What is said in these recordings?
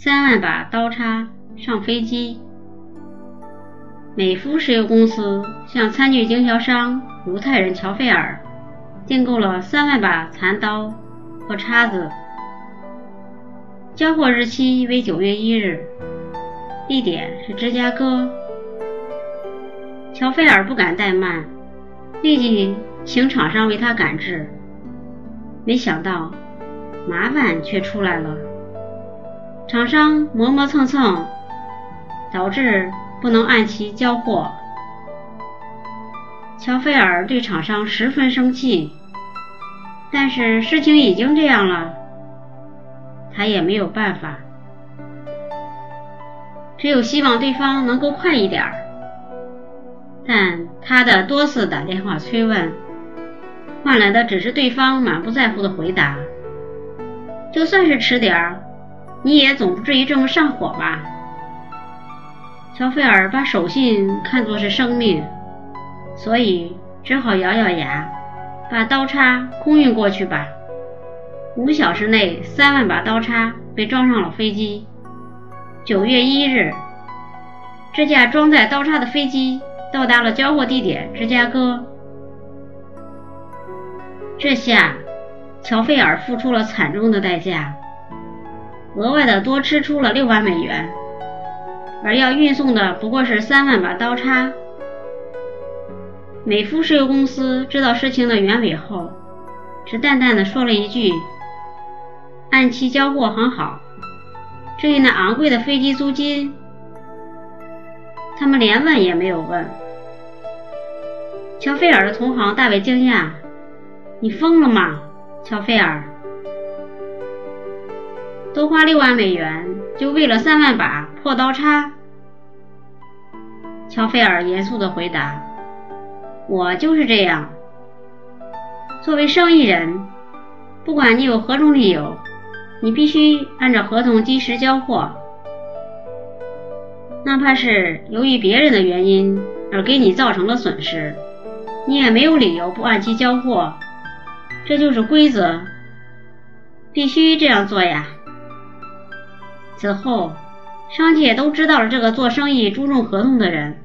三万把刀叉上飞机。美孚石油公司向餐具经销商犹太人乔菲尔订购了三万把残刀和叉子，交货日期为九月一日，地点是芝加哥。乔菲尔不敢怠慢，立即请厂商为他赶制。没想到麻烦却出来了，厂商磨磨蹭蹭，导致不能按期交货。乔菲尔对厂商十分生气，但是事情已经这样了，他也没有办法，只有希望对方能够快一点儿。但他的多次打电话催问，换来的只是对方满不在乎的回答：“就算是迟点儿，你也总不至于这么上火吧？”乔菲尔把手信看作是生命，所以只好咬咬牙，把刀叉空运过去吧。五小时内，三万把刀叉被装上了飞机。九月一日，这架装载刀叉的飞机。到达了交货地点芝加哥，这下乔菲尔付出了惨重的代价，额外的多支出了六万美元，而要运送的不过是三万把刀叉。美孚石油公司知道事情的原委后，只淡淡的说了一句：“按期交货很好，至于那昂贵的飞机租金。”他们连问也没有问。乔菲尔的同行大为惊讶：“你疯了吗，乔菲尔？多花六万美元，就为了三万把破刀叉？”乔菲尔严肃地回答：“我就是这样。作为生意人，不管你有何种理由，你必须按照合同及时交货。”哪怕是由于别人的原因而给你造成了损失，你也没有理由不按期交货。这就是规则，必须这样做呀。此后，商界都知道了这个做生意注重合同的人，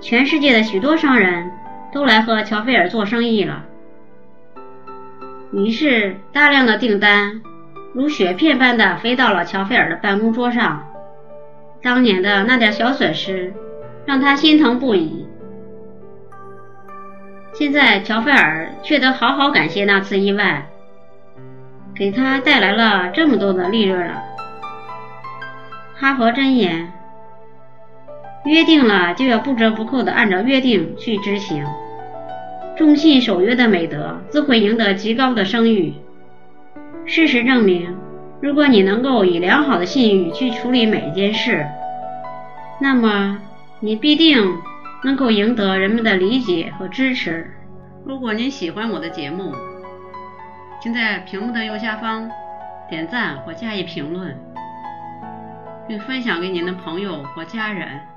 全世界的许多商人都来和乔菲尔做生意了。于是，大量的订单如雪片般的飞到了乔菲尔的办公桌上。当年的那点小损失，让他心疼不已。现在乔菲尔却得好好感谢那次意外，给他带来了这么多的利润了。哈佛箴言：约定了就要不折不扣的按照约定去执行。忠信守约的美德自会赢得极高的声誉。事实证明。如果你能够以良好的信誉去处理每一件事，那么你必定能够赢得人们的理解和支持。如果您喜欢我的节目，请在屏幕的右下方点赞或加以评论，分享给您的朋友或家人。